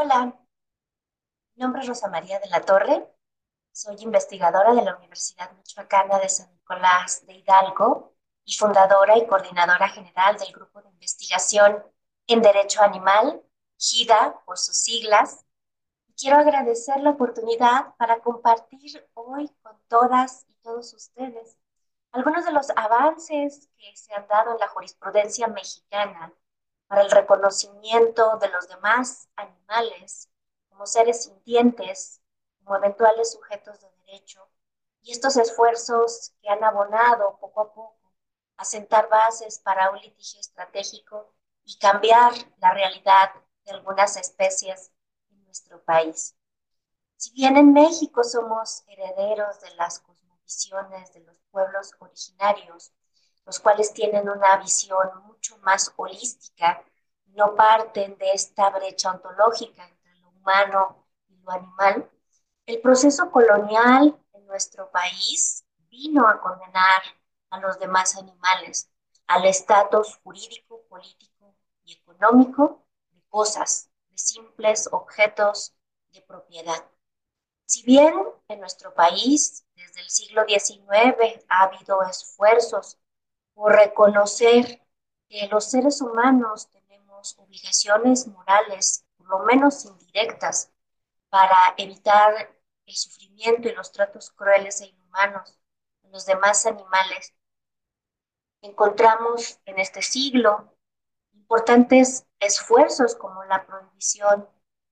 Hola, mi nombre es Rosa María de la Torre. Soy investigadora de la Universidad Michoacana de San Nicolás de Hidalgo y fundadora y coordinadora general del Grupo de Investigación en Derecho Animal, GIDA por sus siglas. quiero agradecer la oportunidad para compartir hoy con todas y todos ustedes algunos de los avances que se han dado en la jurisprudencia mexicana para el reconocimiento de los demás animales como seres sintientes, como eventuales sujetos de derecho, y estos esfuerzos que han abonado poco a poco a sentar bases para un litigio estratégico y cambiar la realidad de algunas especies en nuestro país. Si bien en México somos herederos de las cosmovisiones de los pueblos originarios, los cuales tienen una visión mucho más holística, no parten de esta brecha ontológica entre lo humano y lo animal. El proceso colonial en nuestro país vino a condenar a los demás animales al estatus jurídico, político y económico de cosas, de simples objetos de propiedad. Si bien en nuestro país desde el siglo XIX ha habido esfuerzos por reconocer que los seres humanos tenemos obligaciones morales, por lo menos indirectas, para evitar el sufrimiento y los tratos crueles e inhumanos de los demás animales. Encontramos en este siglo importantes esfuerzos como la prohibición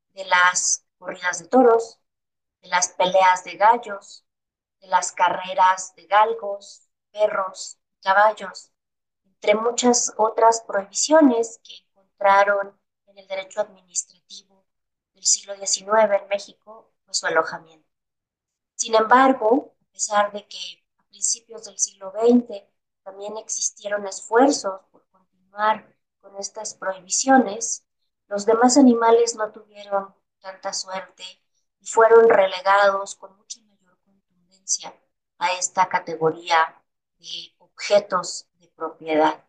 de las corridas de toros, de las peleas de gallos, de las carreras de galgos, perros, caballos, entre muchas otras prohibiciones que encontraron en el derecho administrativo del siglo XIX en México, pues su alojamiento. Sin embargo, a pesar de que a principios del siglo XX también existieron esfuerzos por continuar con estas prohibiciones, los demás animales no tuvieron tanta suerte y fueron relegados con mucha mayor contundencia a esta categoría de objetos de propiedad.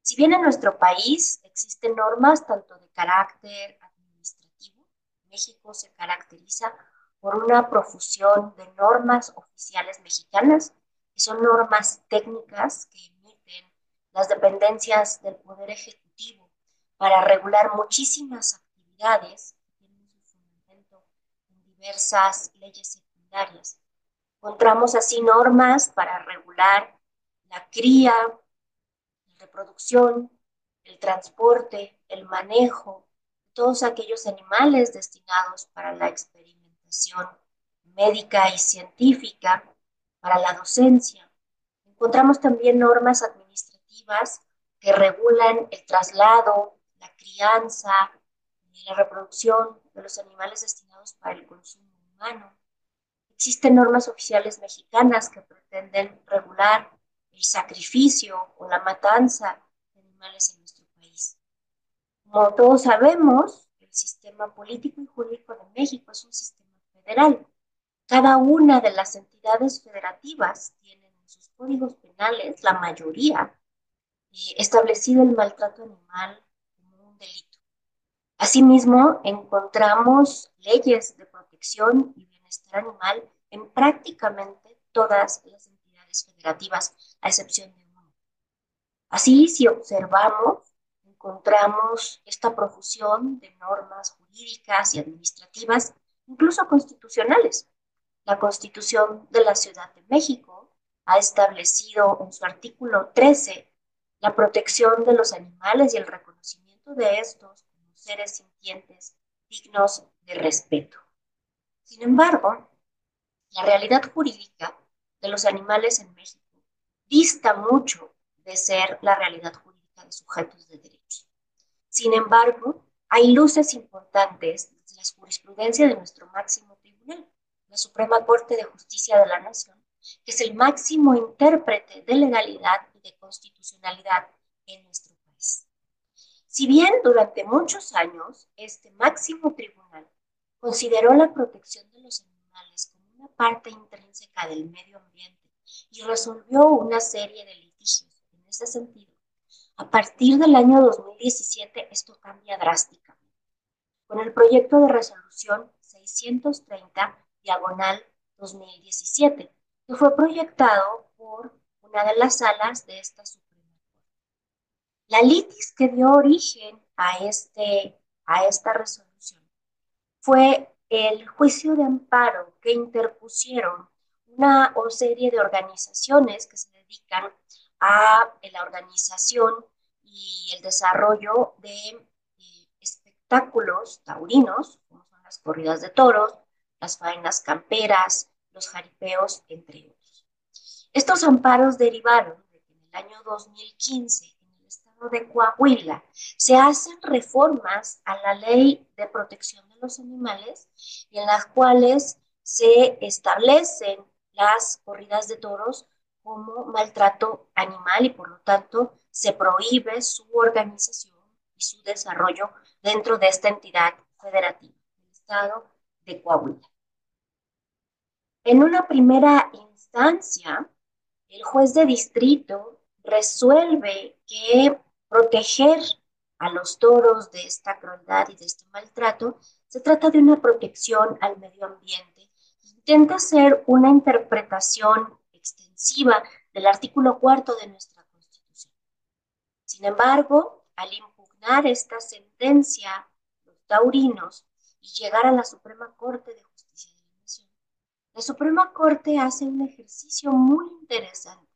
Si bien en nuestro país existen normas tanto de carácter administrativo, México se caracteriza por una profusión de normas oficiales mexicanas, que son normas técnicas que emiten las dependencias del Poder Ejecutivo para regular muchísimas actividades que tienen su fundamento en diversas leyes secundarias. Encontramos así normas para regular la cría, la reproducción, el transporte, el manejo, todos aquellos animales destinados para la experimentación médica y científica, para la docencia. Encontramos también normas administrativas que regulan el traslado, la crianza y la reproducción de los animales destinados para el consumo humano. Existen normas oficiales mexicanas que pretenden regular el sacrificio o la matanza de animales en nuestro país. Como todos sabemos, el sistema político y jurídico de México es un sistema federal. Cada una de las entidades federativas tiene en sus códigos penales, la mayoría, eh, establecido el maltrato animal como un delito. Asimismo, encontramos leyes de protección y bienestar animal en prácticamente todas las entidades federativas a excepción de uno. Así, si observamos, encontramos esta profusión de normas jurídicas y administrativas, incluso constitucionales. La Constitución de la Ciudad de México ha establecido en su artículo 13 la protección de los animales y el reconocimiento de estos como seres sintientes dignos de respeto. Sin embargo, la realidad jurídica de los animales en México dista mucho de ser la realidad jurídica de sujetos de derechos. Sin embargo, hay luces importantes desde la jurisprudencia de nuestro máximo tribunal, la Suprema Corte de Justicia de la Nación, que es el máximo intérprete de legalidad y de constitucionalidad en nuestro país. Si bien durante muchos años este máximo tribunal consideró la protección de los animales como una parte intrínseca del medio ambiente, y resolvió una serie de litigios en ese sentido. A partir del año 2017 esto cambia drásticamente. con el proyecto de resolución 630 diagonal 2017, que fue proyectado por una de las salas de esta Suprema Corte. La litis que dio origen a, este, a esta resolución fue el juicio de amparo que interpusieron una serie de organizaciones que se dedican a la organización y el desarrollo de eh, espectáculos taurinos, como son las corridas de toros, las faenas camperas, los jaripeos, entre otros. Estos amparos derivaron de que en el año 2015 en el estado de Coahuila se hacen reformas a la ley de protección de los animales y en las cuales se establecen las corridas de toros como maltrato animal y por lo tanto se prohíbe su organización y su desarrollo dentro de esta entidad federativa, el Estado de Coahuila. En una primera instancia, el juez de distrito resuelve que proteger a los toros de esta crueldad y de este maltrato se trata de una protección al medio ambiente. Intenta hacer una interpretación extensiva del artículo cuarto de nuestra Constitución. Sin embargo, al impugnar esta sentencia, los taurinos, y llegar a la Suprema Corte de Justicia de la Nación, la Suprema Corte hace un ejercicio muy interesante,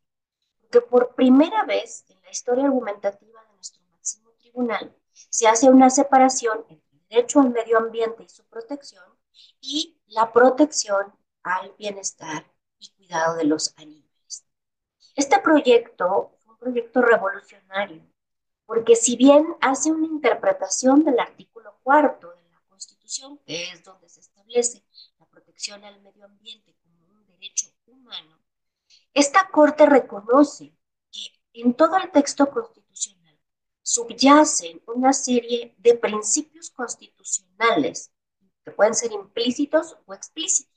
porque por primera vez en la historia argumentativa de nuestro máximo tribunal se hace una separación entre el derecho al medio ambiente y su protección y la protección al bienestar y cuidado de los animales. Este proyecto fue un proyecto revolucionario, porque si bien hace una interpretación del artículo cuarto de la Constitución, que es donde se establece la protección al medio ambiente como un derecho humano, esta Corte reconoce que en todo el texto constitucional subyacen una serie de principios constitucionales que pueden ser implícitos o explícitos.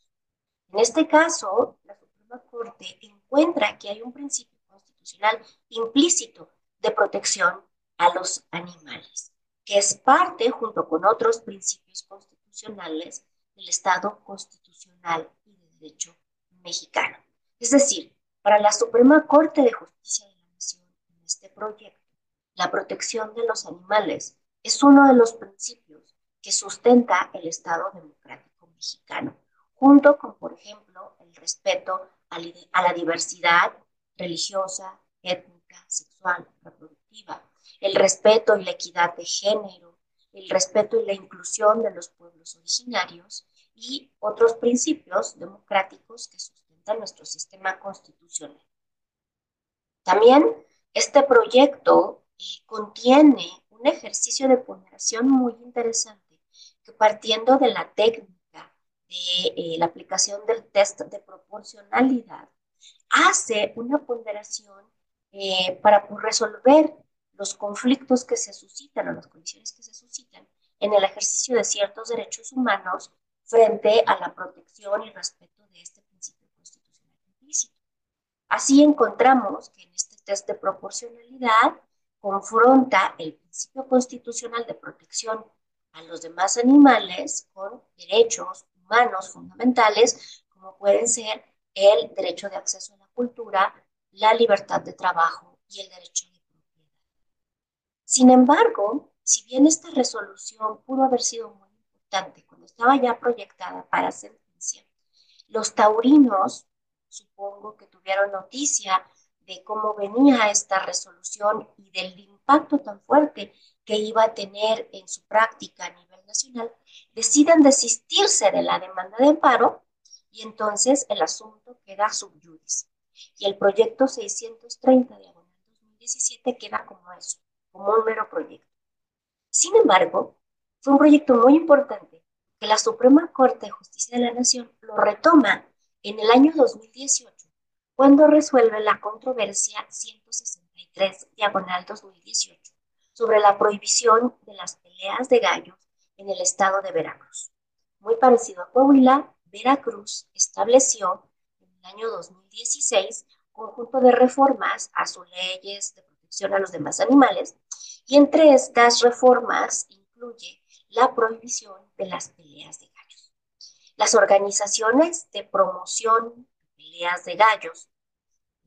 En este caso, la Suprema Corte encuentra que hay un principio constitucional implícito de protección a los animales, que es parte, junto con otros principios constitucionales, del Estado constitucional y de derecho mexicano. Es decir, para la Suprema Corte de Justicia de la Nación, en este proyecto, la protección de los animales es uno de los principios que sustenta el Estado democrático mexicano junto con, por ejemplo, el respeto a la diversidad religiosa, étnica, sexual, reproductiva, el respeto y la equidad de género, el respeto y la inclusión de los pueblos originarios y otros principios democráticos que sustentan nuestro sistema constitucional. También este proyecto eh, contiene un ejercicio de ponderación muy interesante que partiendo de la técnica de eh, la aplicación del test de proporcionalidad, hace una ponderación eh, para resolver los conflictos que se suscitan o las condiciones que se suscitan en el ejercicio de ciertos derechos humanos frente a la protección y respeto de este principio constitucional implícito. Así encontramos que en este test de proporcionalidad confronta el principio constitucional de protección a los demás animales con derechos humanos fundamentales, como pueden ser el derecho de acceso a la cultura, la libertad de trabajo y el derecho de propiedad. Sin embargo, si bien esta resolución pudo haber sido muy importante cuando estaba ya proyectada para sentencia, los taurinos, supongo que tuvieron noticia de cómo venía esta resolución y del impacto tan fuerte que iba a tener en su práctica a nacional, deciden desistirse de la demanda de amparo y entonces el asunto queda subyudice. Y el proyecto 630 de 2017 queda como eso, como un mero proyecto. Sin embargo, fue un proyecto muy importante que la Suprema Corte de Justicia de la Nación lo retoma en el año 2018, cuando resuelve la controversia 163 diagonal 2018 sobre la prohibición de las peleas de gallos en el estado de Veracruz. Muy parecido a Coahuila, Veracruz estableció en el año 2016 conjunto de reformas a sus leyes de protección a los demás animales y entre estas reformas incluye la prohibición de las peleas de gallos. Las organizaciones de promoción de peleas de gallos,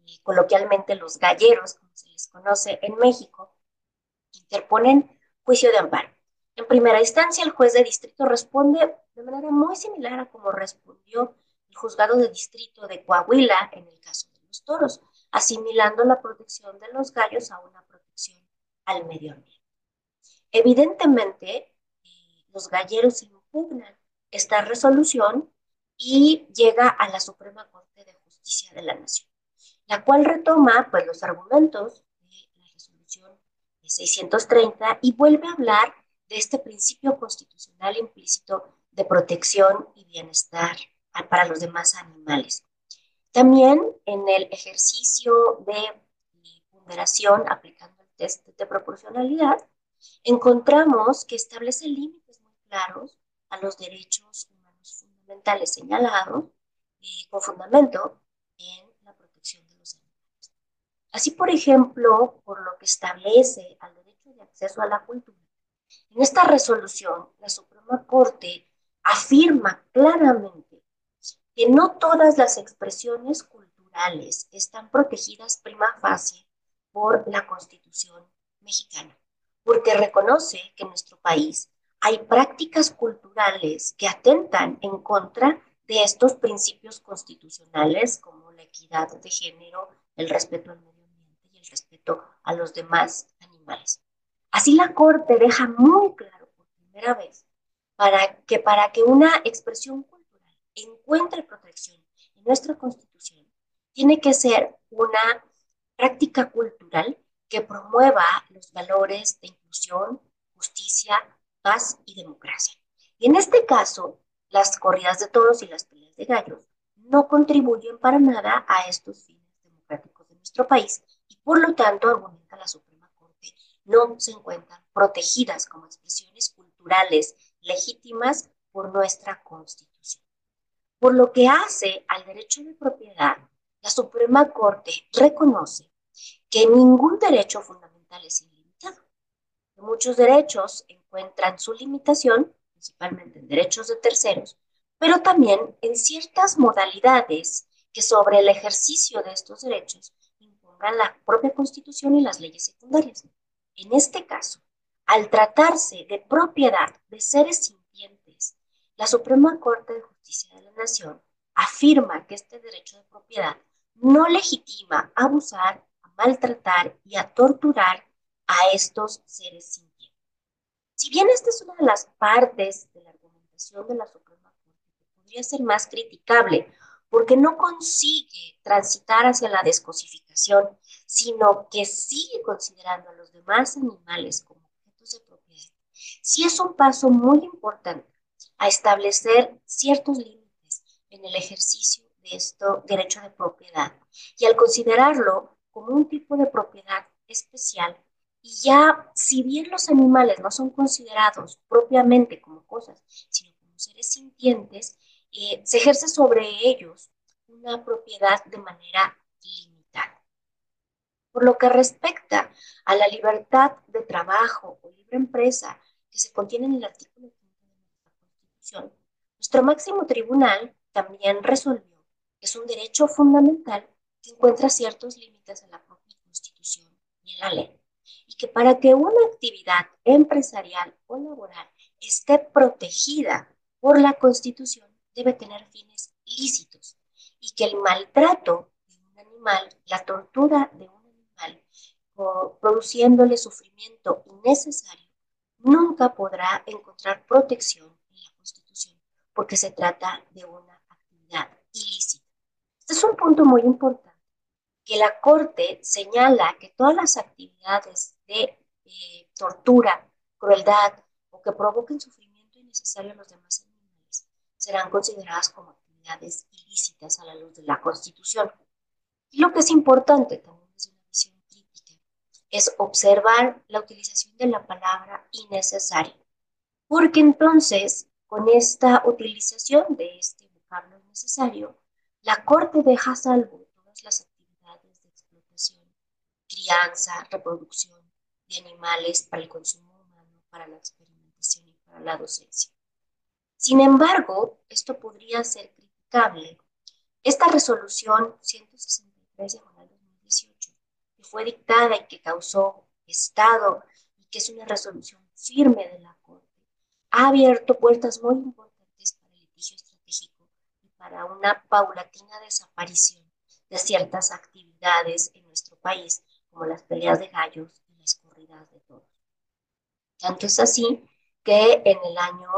y coloquialmente los galleros, como se les conoce en México, interponen juicio de amparo. En primera instancia, el juez de distrito responde de manera muy similar a como respondió el juzgado de distrito de Coahuila en el caso de los toros, asimilando la protección de los gallos a una protección al medio ambiente. Evidentemente, eh, los galleros impugnan esta resolución y llega a la Suprema Corte de Justicia de la Nación, la cual retoma pues, los argumentos de la resolución de 630 y vuelve a hablar de este principio constitucional implícito de protección y bienestar para los demás animales. También en el ejercicio de ponderación aplicando el test de proporcionalidad, encontramos que establece límites muy claros a los derechos humanos fundamentales señalados eh, con fundamento en la protección de los animales. Así, por ejemplo, por lo que establece al derecho de acceso a la cultura, en esta resolución la Suprema Corte afirma claramente que no todas las expresiones culturales están protegidas prima facie por la Constitución mexicana porque reconoce que en nuestro país hay prácticas culturales que atentan en contra de estos principios constitucionales como la equidad de género, el respeto al medio ambiente y el respeto a los demás animales. Así la Corte deja muy claro por primera vez para que para que una expresión cultural encuentre protección en nuestra Constitución, tiene que ser una práctica cultural que promueva los valores de inclusión, justicia, paz y democracia. Y en este caso, las corridas de toros y las peleas de gallos no contribuyen para nada a estos fines democráticos de nuestro país y por lo tanto, argumenta la Corte, no se encuentran protegidas como expresiones culturales legítimas por nuestra Constitución. Por lo que hace al derecho de propiedad, la Suprema Corte reconoce que ningún derecho fundamental es ilimitado. Muchos derechos encuentran su limitación, principalmente en derechos de terceros, pero también en ciertas modalidades que sobre el ejercicio de estos derechos impongan la propia Constitución y las leyes secundarias. En este caso, al tratarse de propiedad de seres sintientes, la Suprema Corte de Justicia de la Nación afirma que este derecho de propiedad no legitima abusar maltratar y a torturar a estos seres sintientes. Si bien esta es una de las partes de la argumentación de la Suprema Corte que podría ser más criticable, porque no consigue transitar hacia la descosificación, sino que sigue considerando a los demás animales como objetos de propiedad, sí es un paso muy importante a establecer ciertos límites en el ejercicio de este derecho de propiedad. Y al considerarlo como un tipo de propiedad especial y ya, si bien los animales no son considerados propiamente como cosas, sino como seres sintientes, eh, se ejerce sobre ellos una propiedad de manera limitada. Por lo que respecta a la libertad de trabajo o libre empresa que se contiene en el artículo 5 de nuestra Constitución, nuestro máximo tribunal también resolvió que es un derecho fundamental que encuentra ciertos límites en la propia Constitución y en la ley. Y que para que una actividad empresarial o laboral esté protegida por la Constitución debe tener fines lícitos y que el maltrato de un animal, la tortura de un animal, produciéndole sufrimiento innecesario, nunca podrá encontrar protección en la Constitución porque se trata de una actividad ilícita. Este es un punto muy importante que la Corte señala que todas las actividades de eh, tortura, crueldad o que provoquen sufrimiento innecesario a los demás serán consideradas como actividades ilícitas a la luz de la Constitución. Y lo que es importante también desde una visión crítica es observar la utilización de la palabra innecesario, porque entonces con esta utilización de este vocablo innecesario, la Corte deja salvo todas las crianza, reproducción de animales para el consumo humano, para la experimentación y para la docencia. Sin embargo, esto podría ser criticable. Esta resolución 163 de 2018, que fue dictada y que causó Estado y que es una resolución firme de la Corte, ha abierto puertas muy importantes para el litigio estratégico y para una paulatina desaparición de ciertas actividades en nuestro país, como las peleas de gallos y las corridas de toros. Tanto es así que en el año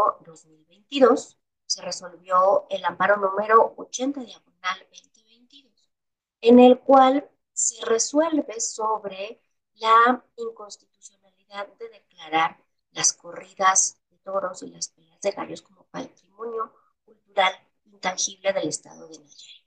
2022 se resolvió el amparo número 80 diagonal 2022, en el cual se resuelve sobre la inconstitucionalidad de declarar las corridas de toros y las peleas de gallos como patrimonio cultural intangible del Estado de Nayarit.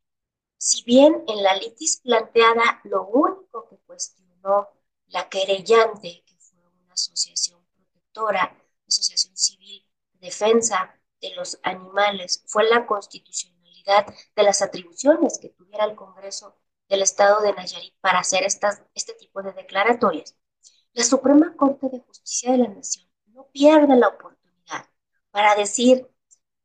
Si bien en la litis planteada lo único que cuestionó la querellante, que fue una asociación protectora, asociación civil de defensa de los animales, fue la constitucionalidad de las atribuciones que tuviera el Congreso del Estado de Nayarit para hacer estas, este tipo de declaratorias. La Suprema Corte de Justicia de la Nación no pierde la oportunidad para decir,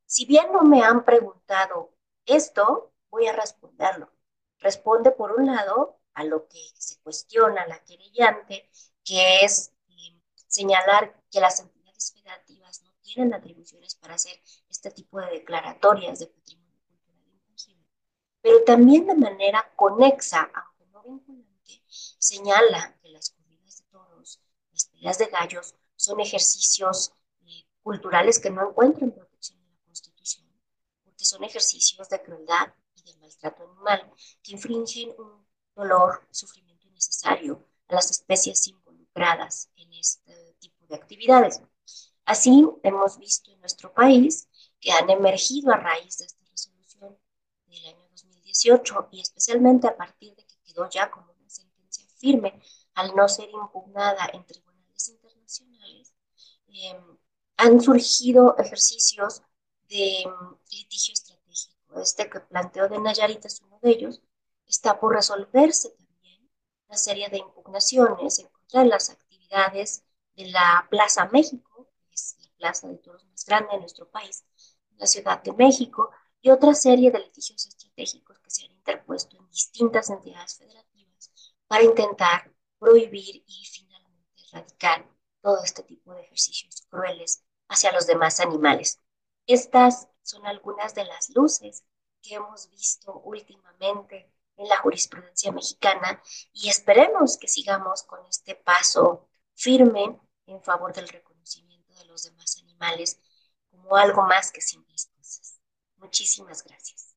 si bien no me han preguntado esto, voy a responderlo. Responde, por un lado, a lo que se cuestiona la querellante, que es eh, señalar que las entidades tienen atribuciones para hacer este tipo de declaratorias de patrimonio cultural intangible, pero también de manera conexa, aunque no vinculante, señala que las corridas de toros, las peleas de gallos, son ejercicios eh, culturales que no encuentran protección en la Constitución, porque son ejercicios de crueldad y de maltrato animal que infringen un dolor, sufrimiento innecesario a las especies involucradas en este tipo de actividades. Así hemos visto en nuestro país que han emergido a raíz de esta resolución del año 2018 y especialmente a partir de que quedó ya como una sentencia firme al no ser impugnada en tribunales internacionales, eh, han surgido ejercicios de um, litigio estratégico. Este que planteó de Nayarit es uno de ellos. Está por resolverse también una serie de impugnaciones en contra de las actividades de la Plaza México, plaza de toros más grande de nuestro país, la Ciudad de México, y otra serie de litigios estratégicos que se han interpuesto en distintas entidades federativas para intentar prohibir y finalmente erradicar todo este tipo de ejercicios crueles hacia los demás animales. Estas son algunas de las luces que hemos visto últimamente en la jurisprudencia mexicana y esperemos que sigamos con este paso firme en favor del reconocimiento demás animales como algo más que simples cosas. Muchísimas gracias.